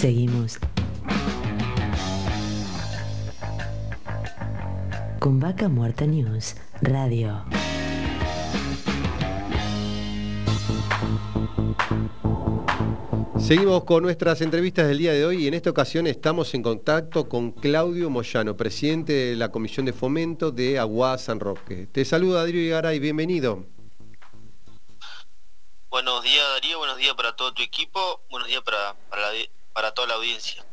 Seguimos con Vaca Muerta News Radio. Seguimos con nuestras entrevistas del día de hoy y en esta ocasión estamos en contacto con Claudio Moyano, presidente de la Comisión de Fomento de Aguada San Roque. Te saluda Adrián Garay, bienvenido. Buenos días Darío, buenos días para todo tu equipo, buenos días para, para, toda la audiencia.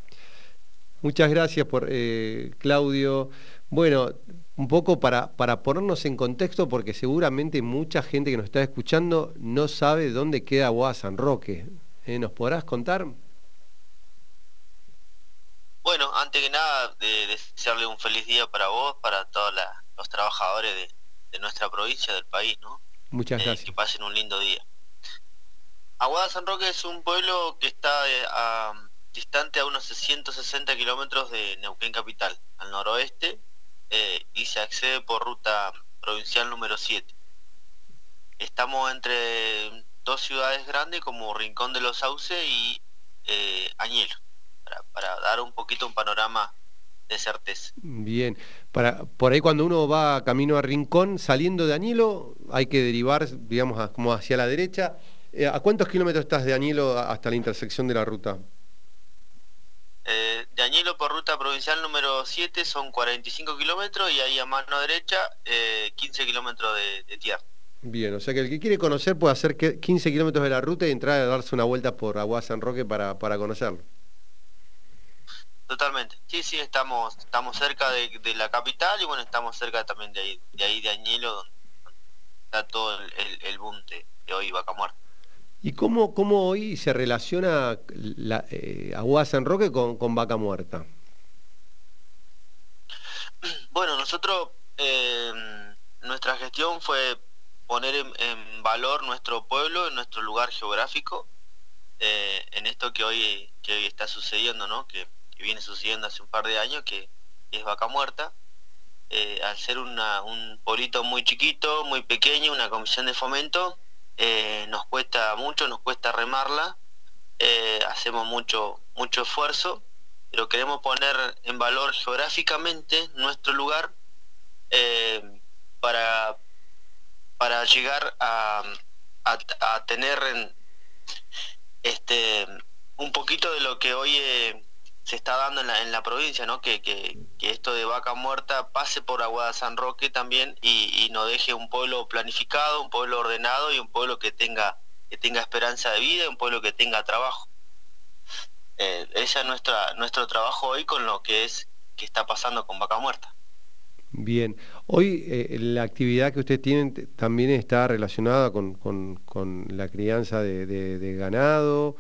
Muchas gracias por eh, Claudio. Bueno, un poco para, para ponernos en contexto, porque seguramente mucha gente que nos está escuchando no sabe dónde queda Aguada San Roque. Eh, ¿Nos podrás contar? Bueno, antes que nada, de, desearle un feliz día para vos, para todos los trabajadores de, nuestra provincia, del país, ¿no? Muchas eh, gracias. que pasen un lindo día. Aguada San Roque es un pueblo que está eh, distante a unos 160 kilómetros de Neuquén Capital, al noroeste, y se accede por ruta provincial número 7. Estamos entre dos ciudades grandes como Rincón de los Sauces y eh, Añelo, para, dar un poquito un panorama de certeza. Bien, para, por ahí cuando uno va camino a Rincón, saliendo de Añelo, hay que derivar, digamos, como hacia la derecha. Eh, ¿A cuántos kilómetros estás de Añelo hasta la intersección de la ruta? Eh, de Añelo por ruta provincial número 7 son 45 kilómetros y ahí a mano derecha 15 kilómetros de tierra. Bien, o sea que el que quiere conocer puede hacer 15 kilómetros de la ruta y entrar a darse una vuelta por Agua San Roque para, para conocerlo. Totalmente. Sí, sí, estamos, estamos cerca de, la capital y bueno, estamos cerca también de ahí, de ahí de Añelo, donde está todo el, el, boom de, hoy Vaca Muerta. ¿Y cómo, cómo hoy se relaciona la, eh, San Roque con, con Vaca Muerta? Bueno, nosotros, eh, nuestra gestión fue poner en, valor nuestro pueblo, nuestro lugar geográfico, eh, en esto que hoy, que está sucediendo, ¿no? que, viene sucediendo hace un par de años, que, es Vaca Muerta. Eh, al ser un pueblito muy chiquito, muy pequeño, una comisión de fomento, eh, nos cuesta mucho, nos cuesta remarla, hacemos mucho, mucho esfuerzo, pero queremos poner en valor geográficamente nuestro lugar para, para llegar a, a, tener este un poquito de lo que hoy eh, se está dando en la, en la provincia, ¿no? Que, que, esto de vaca muerta pase por Aguada San Roque también y, y nos deje un pueblo planificado, un pueblo ordenado y un pueblo que tenga que tenga esperanza de vida un pueblo que tenga trabajo. Eh, ese es nuestra, nuestro trabajo hoy con lo que es que está pasando con vaca muerta. Bien, hoy eh, la actividad que ustedes tienen también está relacionada con, la crianza de, ganado,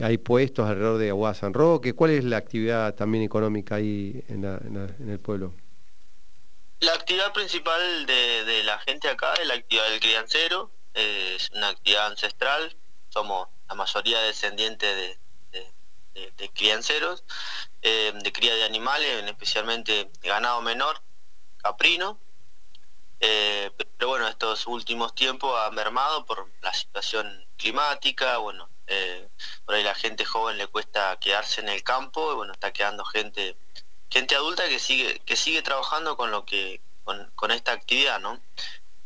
hay puestos alrededor de Aguada San Roque, ¿cuál es la actividad también económica ahí en, el pueblo? La actividad principal de, la gente acá es la actividad del criancero, es una actividad ancestral, somos la mayoría descendientes de, crianceros, eh, de cría de animales, especialmente ganado menor, caprino. Eh, pero bueno, estos últimos tiempos ha mermado por la situación climática, bueno, eh, por ahí la gente joven le cuesta quedarse en el campo, y bueno, está quedando gente, gente adulta que sigue, que sigue trabajando con lo que, con, esta actividad, ¿no?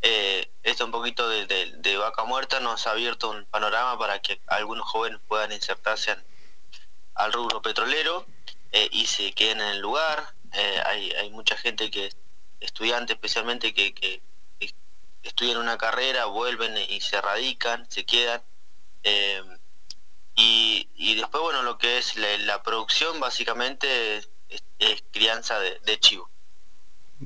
Eh, esto un poquito de, vaca muerta nos ha abierto un panorama para que algunos jóvenes puedan insertarse al rubro petrolero y se queden en el lugar. hay, hay mucha gente que estudiantes especialmente que, estudian una carrera, vuelven y se radican, se quedan. Eh, y, después, bueno, lo que es la, producción básicamente es, crianza de, chivo.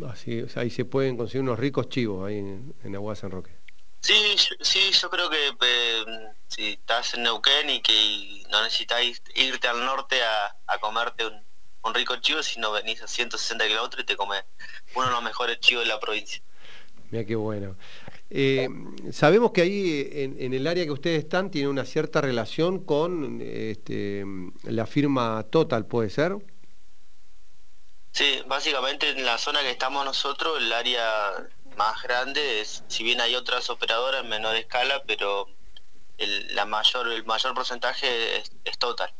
Así, ahí se pueden conseguir unos ricos chivos ahí en, en Agua San Roque. Sí, sí, yo creo que eh, si estás en Neuquén y que no necesitas irte al norte a, a comerte un, un rico chivo si no venís a 160 kilómetros y te comes uno de los mejores chivos de la provincia. Mira qué bueno. Eh, sabemos que ahí en, el área que ustedes están tiene una cierta relación con este, la firma Total, ¿puede ser? Sí, básicamente en la zona que estamos nosotros, el área más grande es, si bien hay otras operadoras en menor escala, pero el, la mayor, el mayor porcentaje es Total.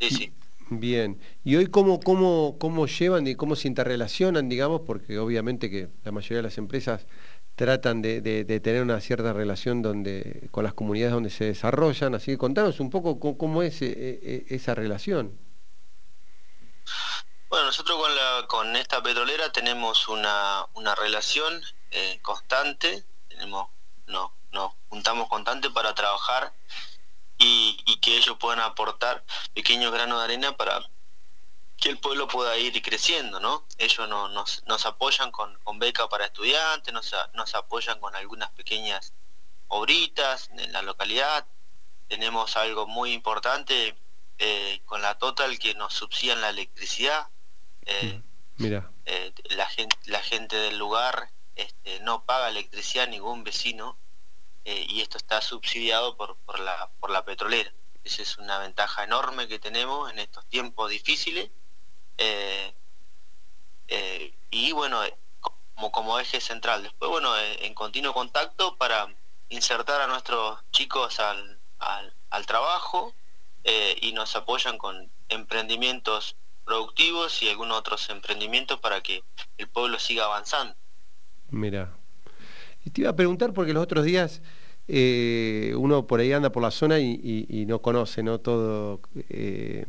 Sí, sí. Bien. ¿Y hoy cómo, cómo, cómo llevan y cómo se interrelacionan, digamos? Porque obviamente que la mayoría de las empresas tratan de, tener una cierta relación donde, con las comunidades donde se desarrollan. Así que contanos un poco cómo, es eh, eh, esa relación. Bueno, nosotros con, la, con esta petrolera tenemos una, una relación eh, constante, tenemos, no, nos juntamos constante para trabajar y, y que ellos puedan aportar pequeños granos de arena para que el pueblo pueda ir creciendo, ¿no? Ellos nos, nos apoyan con, con beca para estudiantes, nos, nos apoyan con algunas pequeñas obritas en la localidad. Tenemos algo muy importante eh, con la Total que nos subsidian la electricidad. Eh, mm, Mira. Eh, la, gente, la gente del lugar este, no paga electricidad a ningún vecino y esto está subsidiado por, por, la, por la petrolera. Esa es una ventaja enorme que tenemos en estos tiempos difíciles eh, eh, y bueno, eh, como, como eje central. Después, bueno, en continuo contacto para insertar a nuestros chicos al, al, trabajo y nos apoyan con emprendimientos productivos y algunos otros emprendimientos para que el pueblo siga avanzando. Mira, te iba a preguntar porque los otros días uno por ahí anda por la zona y, no conoce no todo eh,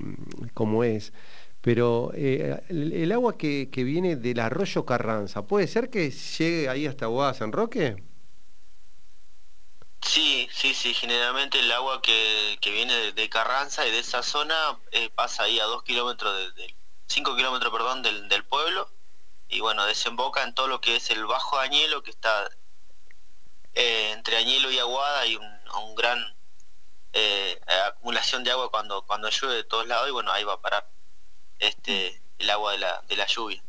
cómo es pero eh, el, agua que, viene del arroyo Carranza, ¿puede ser que llegue ahí hasta Guada San Roque? Sí, sí, sí, generalmente el agua que, viene de, Carranza y de esa zona eh, pasa ahí a dos kilómetros, de, kilómetros, perdón, del, pueblo, y bueno, desemboca en todo lo que es el Bajo Añelo, que está eh, entre Añelo y Aguada, hay un, un gran acumulación de agua cuando, cuando llueve de todos lados, y bueno, ahí va a parar este, el agua de la, de la lluvia.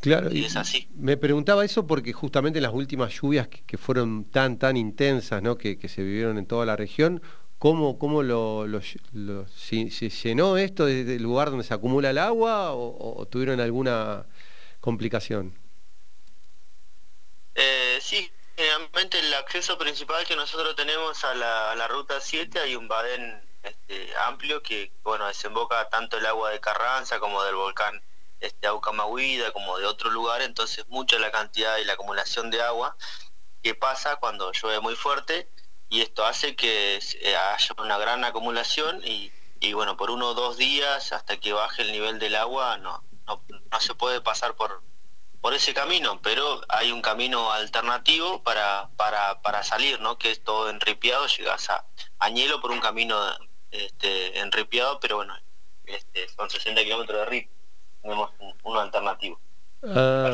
Claro, y, es así. Me preguntaba eso porque justamente las últimas lluvias que, fueron tan, tan intensas, ¿no? Que, se vivieron en toda la región, ¿cómo, cómo lo, se, llenó esto desde el lugar donde se acumula el agua o, tuvieron alguna complicación? Eh, sí, generalmente el acceso principal que nosotros tenemos a la, a la ruta 7 hay un badén este, amplio que bueno desemboca tanto el agua de Carranza como del volcán este Aucamahuida como de otro lugar entonces mucha la cantidad y la acumulación de agua que pasa cuando llueve muy fuerte y esto hace que eh, haya una gran acumulación y, y bueno por uno o dos días hasta que baje el nivel del agua no, no, no se puede pasar por por ese camino, pero hay un camino alternativo para, para, para salir, ¿no? Que es todo enripiado, llegas a Añelo por un camino este, enripiado, pero bueno, este, son 60 kilómetros de RIP. Tenemos uno alternativo. Ah,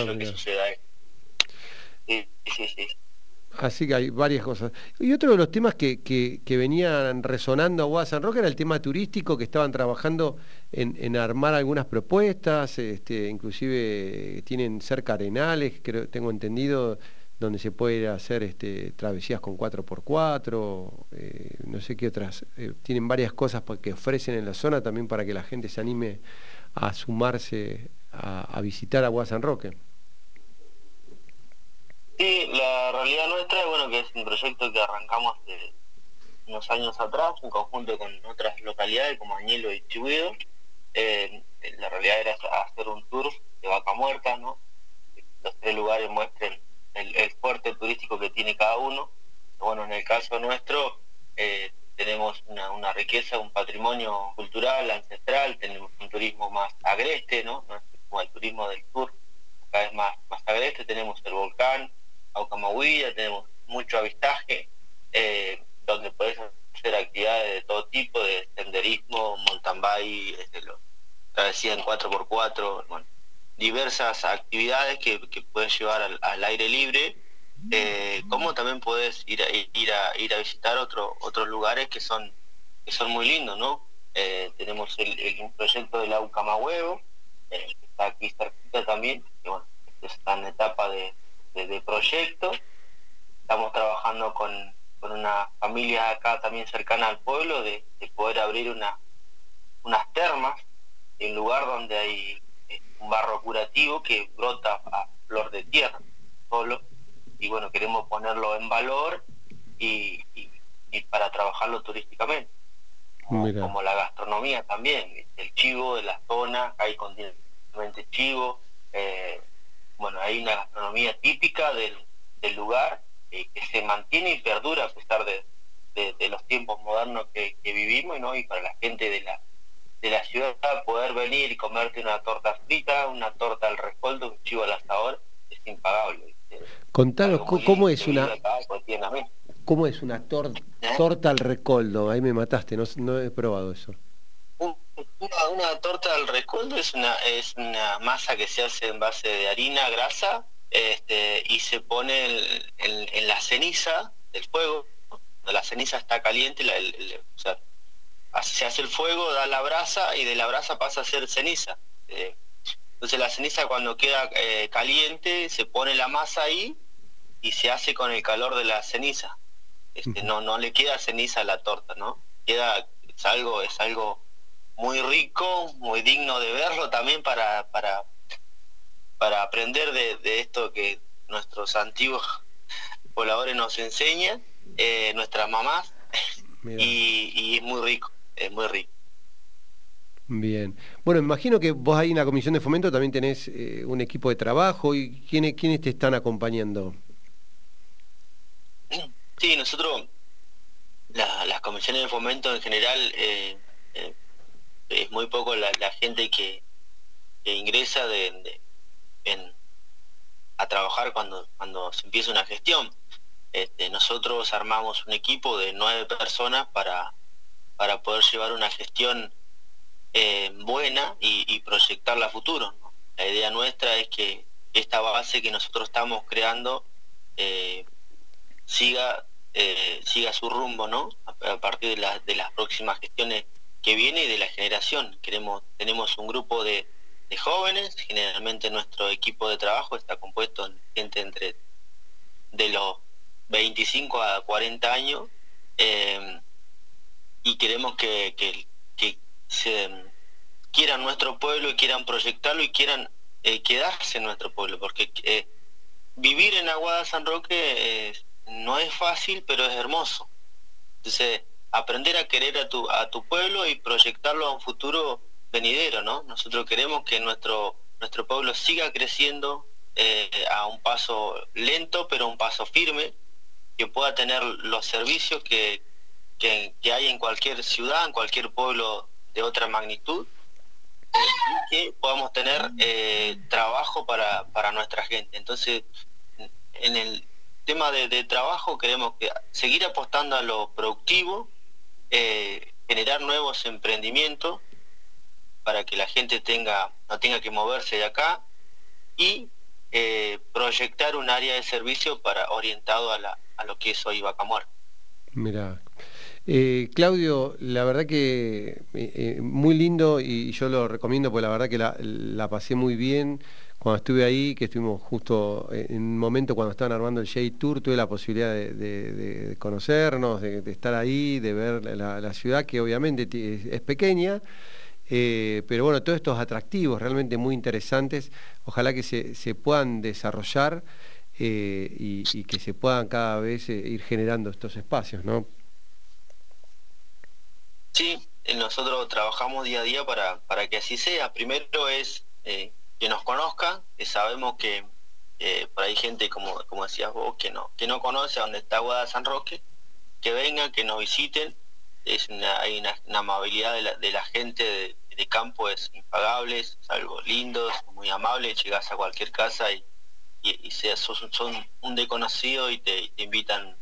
Así que hay varias cosas. Y otro de los temas que, que, venían resonando a Guasan Rock era el tema turístico, que estaban trabajando en, en, armar algunas propuestas, este, inclusive tienen cerca arenales, creo, tengo entendido, donde se puede hacer este, travesías con 4x4, eh, no sé qué otras. Eh, tienen varias cosas que ofrecen en la zona también para que la gente se anime a sumarse a, visitar Agua San Roque. Sí, la realidad nuestra, bueno, que es un proyecto que arrancamos de unos años atrás, en conjunto con otras localidades como Añelo y Chihuido. Eh, la realidad era hacer un tour de vaca muerta, ¿no? Los tres lugares muestren el, fuerte turístico que tiene cada uno. Bueno, en el caso nuestro eh, tenemos una, riqueza, un patrimonio cultural, ancestral, tenemos un turismo más agreste, ¿no? Como el turismo del sur, cada vez más, más agreste, tenemos el volcán, Aucamahuida, tenemos mucho avistaje, eh, donde puedes hacer actividades de todo tipo, de senderismo, mountain bike, este, travesía en 4x4, bueno, diversas actividades que, que puedes llevar al, aire libre, eh, como también puedes ir a, ir a, ir a visitar otro, otros lugares que son, que son muy lindos, ¿no? Eh, tenemos el, proyecto de la Huevo, eh, que está aquí cerquita también, que bueno, está en etapa de, proyecto. Estamos trabajando con, con una familia acá también cercana al pueblo de, poder abrir una, unas termas en lugar donde hay un barro curativo que brota a flor de tierra solo. Y bueno queremos ponerlo en valor y, para trabajarlo turísticamente. Como, la gastronomía también, el chivo de la zona, hay continuamente chivo, eh, bueno, hay una gastronomía típica del, lugar eh, que se mantiene y perdura a pesar de, los tiempos modernos que, vivimos ¿no? y para la gente de la, de la ciudad poder venir y comerte una torta frita, una torta al rescoldo, un chivo al asador, es impagable. Contanos, ¿cómo es una... ¿Cómo es una ¿Eh? torta al recoldo? Ahí me mataste, no, he probado eso. Una, torta al recoldo es una, es una masa que se hace en base de harina, grasa, este, y se pone en, la ceniza del fuego. Cuando la ceniza está caliente, se hace el fuego, da la brasa y de la brasa pasa a ser ceniza. Eh, entonces la ceniza cuando queda eh, caliente se pone la masa ahí y se hace con el calor de la ceniza. Este, no, no le queda ceniza a la torta, ¿no? Queda, es algo, es algo muy rico, muy digno de verlo también para, para, para aprender de, esto que nuestros antiguos pobladores nos enseñan, eh, nuestras mamás, y, es muy rico, es muy rico. Bien. Bueno, imagino que vos ahí en la Comisión de Fomento también tenés eh, un equipo de trabajo y ¿quiénes, quiénes te están acompañando. Sí, nosotros, las comisiones de fomento en general, eh, eh, es muy poco la, gente que, ingresa de, a trabajar cuando, cuando se empieza una gestión. Este, nosotros armamos un equipo de nueve personas para, para poder llevar una gestión eh, buena y, proyectarla a futuro. La idea nuestra es que esta base que nosotros estamos creando siga eh, siga su rumbo, ¿no? A, partir de, de, las próximas gestiones que viene y de la generación. Queremos, tenemos un grupo de, jóvenes, generalmente nuestro equipo de trabajo está compuesto de gente entre de los 25 a 40 años eh, y queremos que, que, se quieran nuestro pueblo y quieran proyectarlo y quieran eh, quedarse en nuestro pueblo, porque vivir en Aguada San Roque es no es fácil, pero es hermoso. Entonces, aprender a querer a tu, a tu pueblo y proyectarlo a un futuro venidero, ¿no? Nosotros queremos que nuestro, nuestro pueblo siga creciendo eh, a un paso lento, pero un paso firme, que pueda tener los servicios que, que, hay en cualquier ciudad, en cualquier pueblo de otra magnitud, eh, y que podamos tener eh, trabajo para, para nuestra gente. Entonces, en el, tema de, trabajo queremos que, seguir apostando a lo productivo, eh, generar nuevos emprendimientos para que la gente tenga no tenga que moverse de acá y proyectar un área de servicio para orientado a, la, a lo que es hoy Vaca Muerta. Mira, eh, Claudio, la verdad que muy lindo y yo lo recomiendo porque la verdad que la, pasé muy bien cuando estuve ahí, que estuvimos justo en un momento cuando estaban armando el J Tour, tuve la posibilidad de, conocernos, de, estar ahí, de ver la, ciudad, que obviamente es, pequeña, eh, pero bueno, todos estos atractivos realmente muy interesantes, ojalá que se, puedan desarrollar eh, y, que se puedan cada vez eh, ir generando estos espacios, ¿no? Sí, nosotros trabajamos día a día para, para que así sea. Primero es que nos conozcan, que sabemos que por ahí gente, como, como decías vos, que no, que no conoce a dónde está Guada San Roque, que vengan, que nos visiten. Es una, hay una, amabilidad de la, de la gente de, campo, es impagable, es algo lindo, muy amable, llegas a cualquier casa y, y, sos, son un desconocido y te, invitan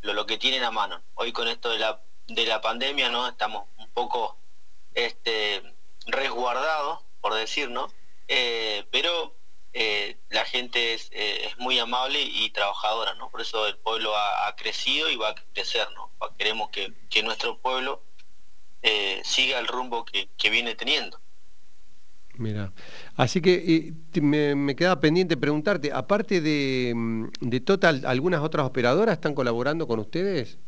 lo, lo, que tienen a mano. Hoy con esto de la, de la pandemia, ¿no? Estamos un poco este, resguardados, por decir, ¿no? Eh, pero eh, la gente es, eh, es, muy amable y trabajadora, ¿no? Por eso el pueblo ha, crecido y va a crecer, ¿no? Queremos que, nuestro pueblo siga el rumbo que, viene teniendo. Mira, así que me, me, queda pendiente preguntarte, aparte de, mm, de, Total, ¿algunas otras operadoras están colaborando con ustedes?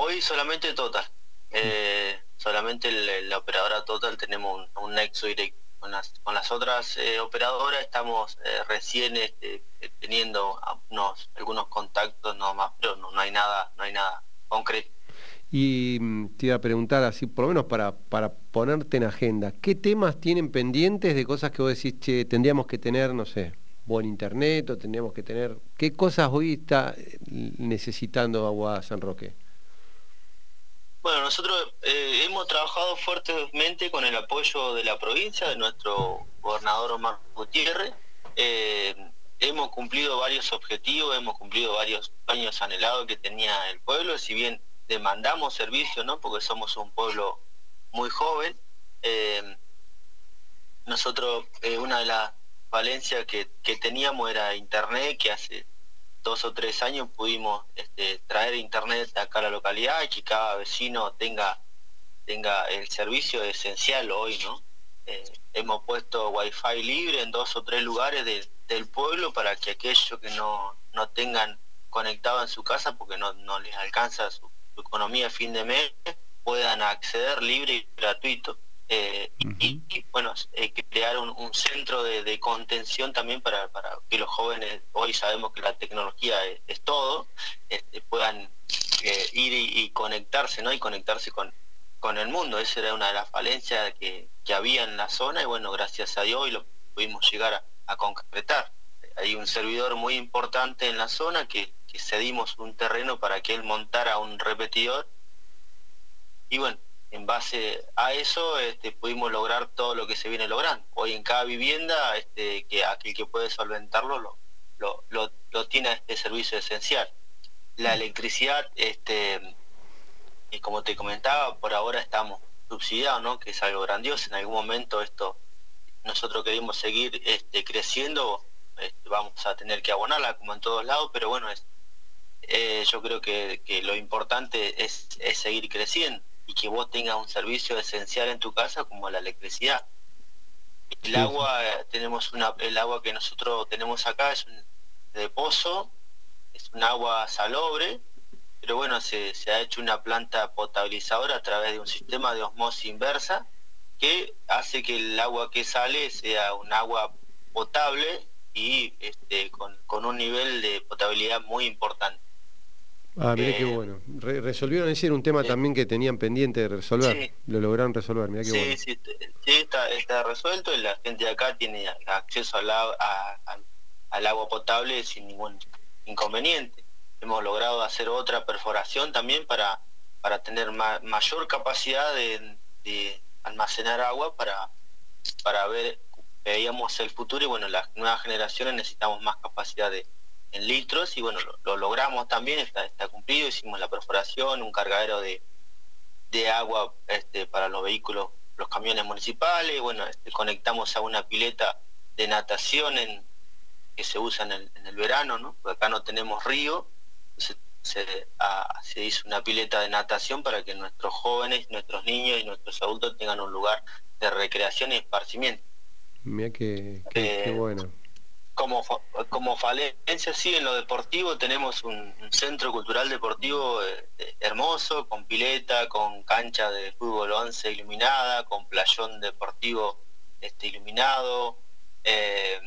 Hoy solamente Total. Eh, solamente la operadora Total tenemos un, nexo directo. Con las, otras eh, operadoras estamos eh, recién este, teniendo unos, algunos contactos nomás, pero no, no hay nada, no hay nada concreto. Y mm, te iba a preguntar así, por lo menos para, para ponerte en agenda, ¿qué temas tienen pendientes de cosas que vos decís, che, tendríamos que tener, no sé, buen internet o tendríamos que tener... ¿Qué cosas hoy está necesitando Agua San Roque? Bueno, nosotros eh, hemos trabajado fuertemente con el apoyo de la provincia, de nuestro gobernador Omar Gutiérrez. Eh, hemos cumplido varios objetivos, hemos cumplido varios años anhelados que tenía el pueblo, si bien demandamos servicios, ¿no? porque somos un pueblo muy joven. Eh, nosotros, una de las falencias que, teníamos era internet, que hace dos o tres años pudimos este, traer internet acá a la localidad y que cada vecino tenga, tenga el servicio esencial hoy, ¿no? Eh, hemos puesto wifi libre en dos o tres lugares del pueblo para que aquellos que no, no tengan conectado en su casa porque no, no les alcanza su, economía a fin de mes puedan acceder libre y gratuito. Eh, y, bueno, eh, crear un, centro de, contención también para, para, que los jóvenes, hoy sabemos que la tecnología es, todo, este, puedan eh, ir y, conectarse, ¿no? Y conectarse con, con el mundo. Esa era una de las falencias que, que había en la zona y bueno, gracias a Dios hoy lo pudimos llegar a, concretar. Hay un servidor muy importante en la zona que, que cedimos un terreno para que él montara un repetidor y bueno, en base a eso este, pudimos lograr todo lo que se viene logrando. Hoy en cada vivienda, este, que aquel que puede solventarlo lo, lo, lo, tiene este servicio esencial. La electricidad, este, y como te comentaba, por ahora estamos subsidiados, ¿no? que es algo grandioso. En algún momento esto nosotros queremos seguir este, creciendo, este, vamos a tener que abonarla como en todos lados, pero bueno, es, eh, yo creo que, que, lo importante es, es seguir creciendo y que vos tengas un servicio esencial en tu casa como la electricidad. El agua, tenemos una, el agua que nosotros tenemos acá es un, de pozo, es un agua salobre, pero bueno, se, se, ha hecho una planta potabilizadora a través de un sistema de osmosis inversa que hace que el agua que sale sea un agua potable y este, con, con un nivel de potabilidad muy importante. Ah, mira qué bueno. resolvieron ese era un tema también que tenían pendiente de resolver. Lo lograron resolver, mira qué sí, bueno. Sí, sí está, está, resuelto y la gente de acá tiene acceso al, al agua potable sin ningún inconveniente. Hemos logrado hacer otra perforación también para, para tener mayor capacidad de, de, almacenar agua para, para ver, veíamos el futuro y bueno, las nuevas generaciones necesitamos más capacidad de en litros y bueno, lo, logramos también, está, está cumplido, hicimos la perforación, un cargadero de, de agua este, para los vehículos, los camiones municipales, bueno, este, conectamos a una pileta de natación en, que se usa en el, en el verano, ¿no? Porque acá no tenemos río, entonces se, se, hizo una pileta de natación para que nuestros jóvenes, nuestros niños y nuestros adultos tengan un lugar de recreación y esparcimiento. Mira que, qué eh, bueno como, como falencia, sí, en lo deportivo tenemos un, centro cultural deportivo eh, eh, hermoso, con pileta, con cancha de fútbol 11 iluminada, con playón deportivo este, iluminado, eh,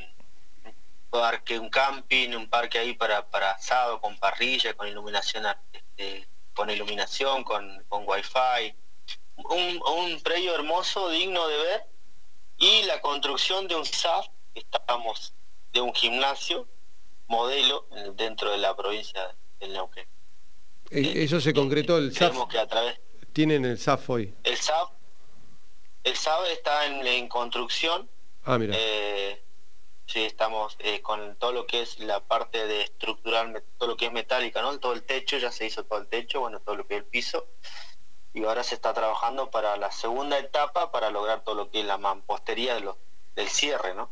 parque, un camping, un parque ahí para, para asado, con parrilla, con iluminación, este, con iluminación, con, con wifi, un, un predio hermoso, digno de ver, y la construcción de un SAF que estamos de un gimnasio modelo dentro de la provincia del Neuquén. Eh, eso se concretó el SAF. Que a través, ¿Tienen el SAF hoy? El SAF, el SAF está en, construcción. Ah, mira. Eh, sí, estamos eh, con todo lo que es la parte de estructural, todo lo que es metálica, ¿no? Todo el techo, ya se hizo todo el techo, bueno, todo lo que es el piso. Y ahora se está trabajando para la segunda etapa para lograr todo lo que es la mampostería de del cierre, ¿no?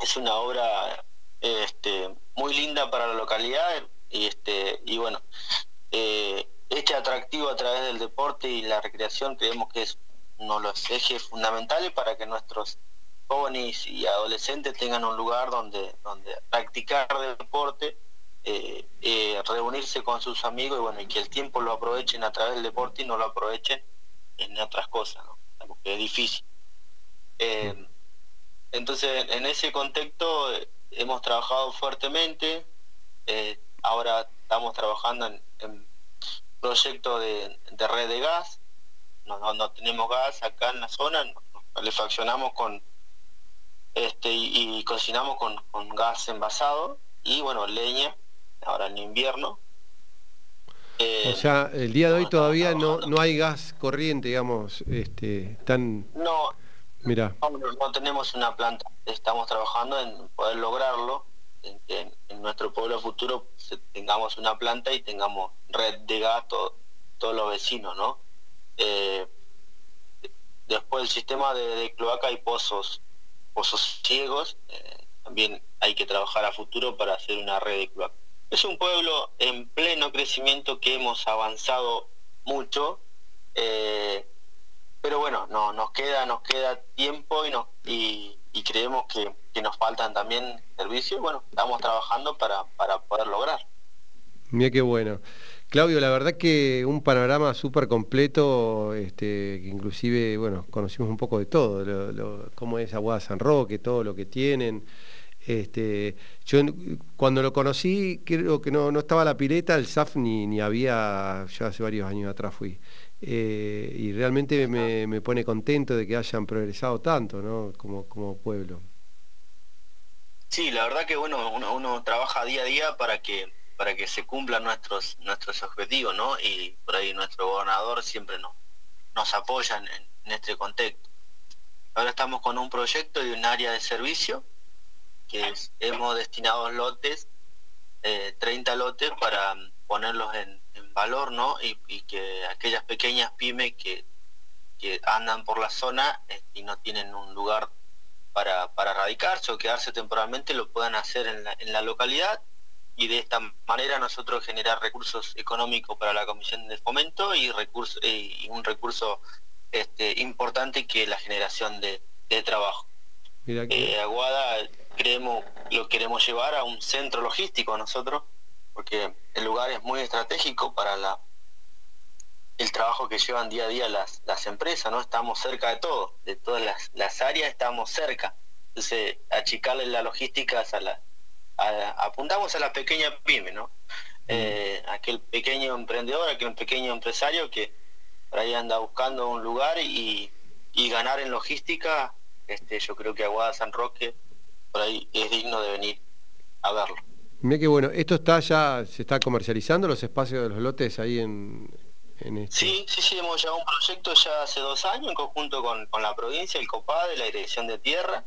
Es una obra este, muy linda para la localidad y este y bueno eh, este atractivo a través del deporte y la recreación creemos que es uno de los ejes fundamentales para que nuestros jóvenes y adolescentes tengan un lugar donde donde practicar deporte eh, eh, reunirse con sus amigos y bueno y que el tiempo lo aprovechen a través del deporte y no lo aprovechen en otras cosas ¿no? porque es difícil eh, entonces, en ese contexto eh, hemos trabajado fuertemente, eh, ahora estamos trabajando en, proyecto de, red de gas. No, no, tenemos gas acá en la zona, le fraccionamos con este y, cocinamos con, con, gas envasado y bueno, leña, ahora en invierno. o sea, el día de hoy todavía no, no hay gas corriente, digamos, este, tan... No, Mira. No, tenemos una planta, estamos trabajando en poder lograrlo, en nuestro pueblo futuro tengamos una planta y tengamos red de gas todos los vecinos, ¿no? Eh, después el sistema de, cloaca y pozos, pozos ciegos, eh, también hay que trabajar a futuro para hacer una red de cloaca. Es un pueblo en pleno crecimiento que hemos avanzado mucho. Eh, pero bueno, no, nos queda, nos queda tiempo y, nos, y, creemos que, nos faltan también servicios. Bueno, estamos trabajando para, para poder lograr. Mira qué bueno. Claudio, la verdad que un panorama súper completo, este, que inclusive, bueno, conocimos un poco de todo, cómo es Aguada San Roque, todo lo que tienen. Este, yo cuando lo conocí, creo que no, no estaba la pileta, el SAF ni, ni había, yo hace varios años atrás fui. Eh, y realmente me, pone contento de que hayan progresado tanto ¿no? como, como pueblo. Sí, la verdad que bueno, uno, trabaja día a día para que para que se cumplan nuestros nuestros objetivos, ¿no? Y por ahí nuestro gobernador siempre nos, nos apoya en, este contexto. Ahora estamos con un proyecto de un área de servicio que hemos destinado lotes, 30 eh, lotes para ponerlos en, valor, ¿no? Y, que aquellas pequeñas pymes que, andan por la zona eh, y no tienen un lugar para, para radicarse o quedarse temporalmente lo puedan hacer en la, en la localidad y de esta manera nosotros generar recursos económicos para la Comisión de Fomento y, recurso, y un recurso este, importante que es la generación de, trabajo. Eh, Aguada creemos, lo queremos llevar a un centro logístico nosotros, porque el lugar es muy estratégico para la el trabajo que llevan día a día las, las empresas, ¿no? Estamos cerca de todo, de todas las, áreas estamos cerca. Entonces, achicarle la logística a la, apuntamos a la pequeña pyme, ¿no? Eh, aquel pequeño emprendedor, aquel pequeño empresario que por ahí anda buscando un lugar y, y ganar en logística, este, yo creo que Aguada San Roque por ahí es digno de venir a verlo. Mira qué bueno, esto está ya, se está comercializando los espacios de los lotes ahí en, en este... Sí, sí, sí, hemos llevado un proyecto ya hace dos años en conjunto con, la provincia, el COPAD, la Dirección de Tierra,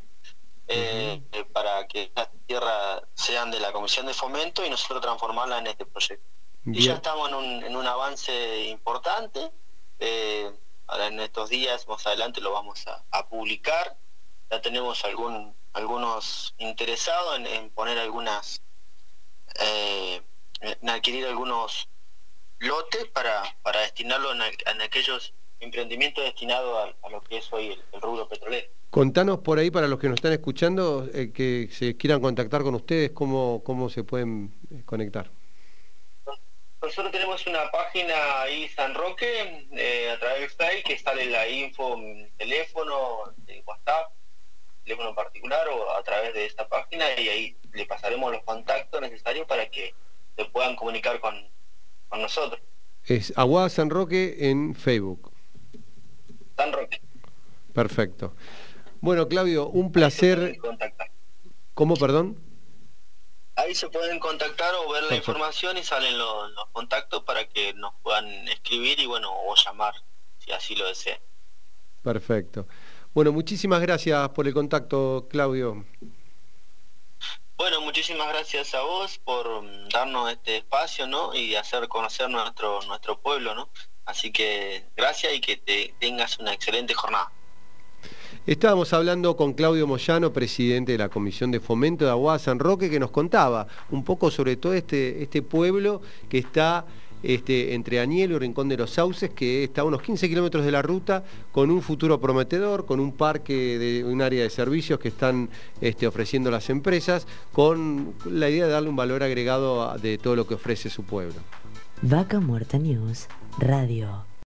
eh, eh, para que las tierras sean de la Comisión de Fomento y nosotros transformarla en este proyecto. Y ya estamos en un, en un avance importante, eh, ahora en estos días, más adelante lo vamos a, publicar, ya tenemos algún algunos interesados en poner algunas eh, en adquirir algunos lotes para, para destinarlo en, aquellos emprendimientos destinados a, lo que es hoy el, rubro petrolero. Contanos por ahí para los que nos están escuchando eh, que se quieran contactar con ustedes, cómo, cómo se pueden eh, conectar. Nosotros tenemos una página ahí San Roque a través de Facebook que sale la info, teléfono, WhatsApp, teléfono particular o a través de esta página y ahí le pasaremos los contactos necesarios para que se puedan comunicar con, nosotros. Es Aguada San Roque en Facebook. San Roque. Perfecto. Bueno, Claudio, un placer. ¿Cómo, perdón? Ahí se pueden contactar o ver la información y salen los, los, contactos para que nos puedan escribir y bueno, o llamar, si así lo desean. Perfecto. Bueno, muchísimas gracias por el contacto, Claudio. Bueno, muchísimas gracias a vos por mm, darnos este espacio, ¿no? Y hacer conocer nuestro nuestro pueblo, ¿no? Así que gracias y que te tengas una excelente jornada. Estábamos hablando con Claudio Moyano, presidente de la Comisión de Fomento de Aguada San Roque, que nos contaba un poco sobre todo este, este pueblo que está este, entre Anielo y Rincón de los Sauces, que está a unos 15 kilómetros de la ruta, con un futuro prometedor, con un parque un área de servicios que están este, ofreciendo las empresas, con la idea de darle un valor agregado de todo lo que ofrece su pueblo. Vaca Muerta News Radio.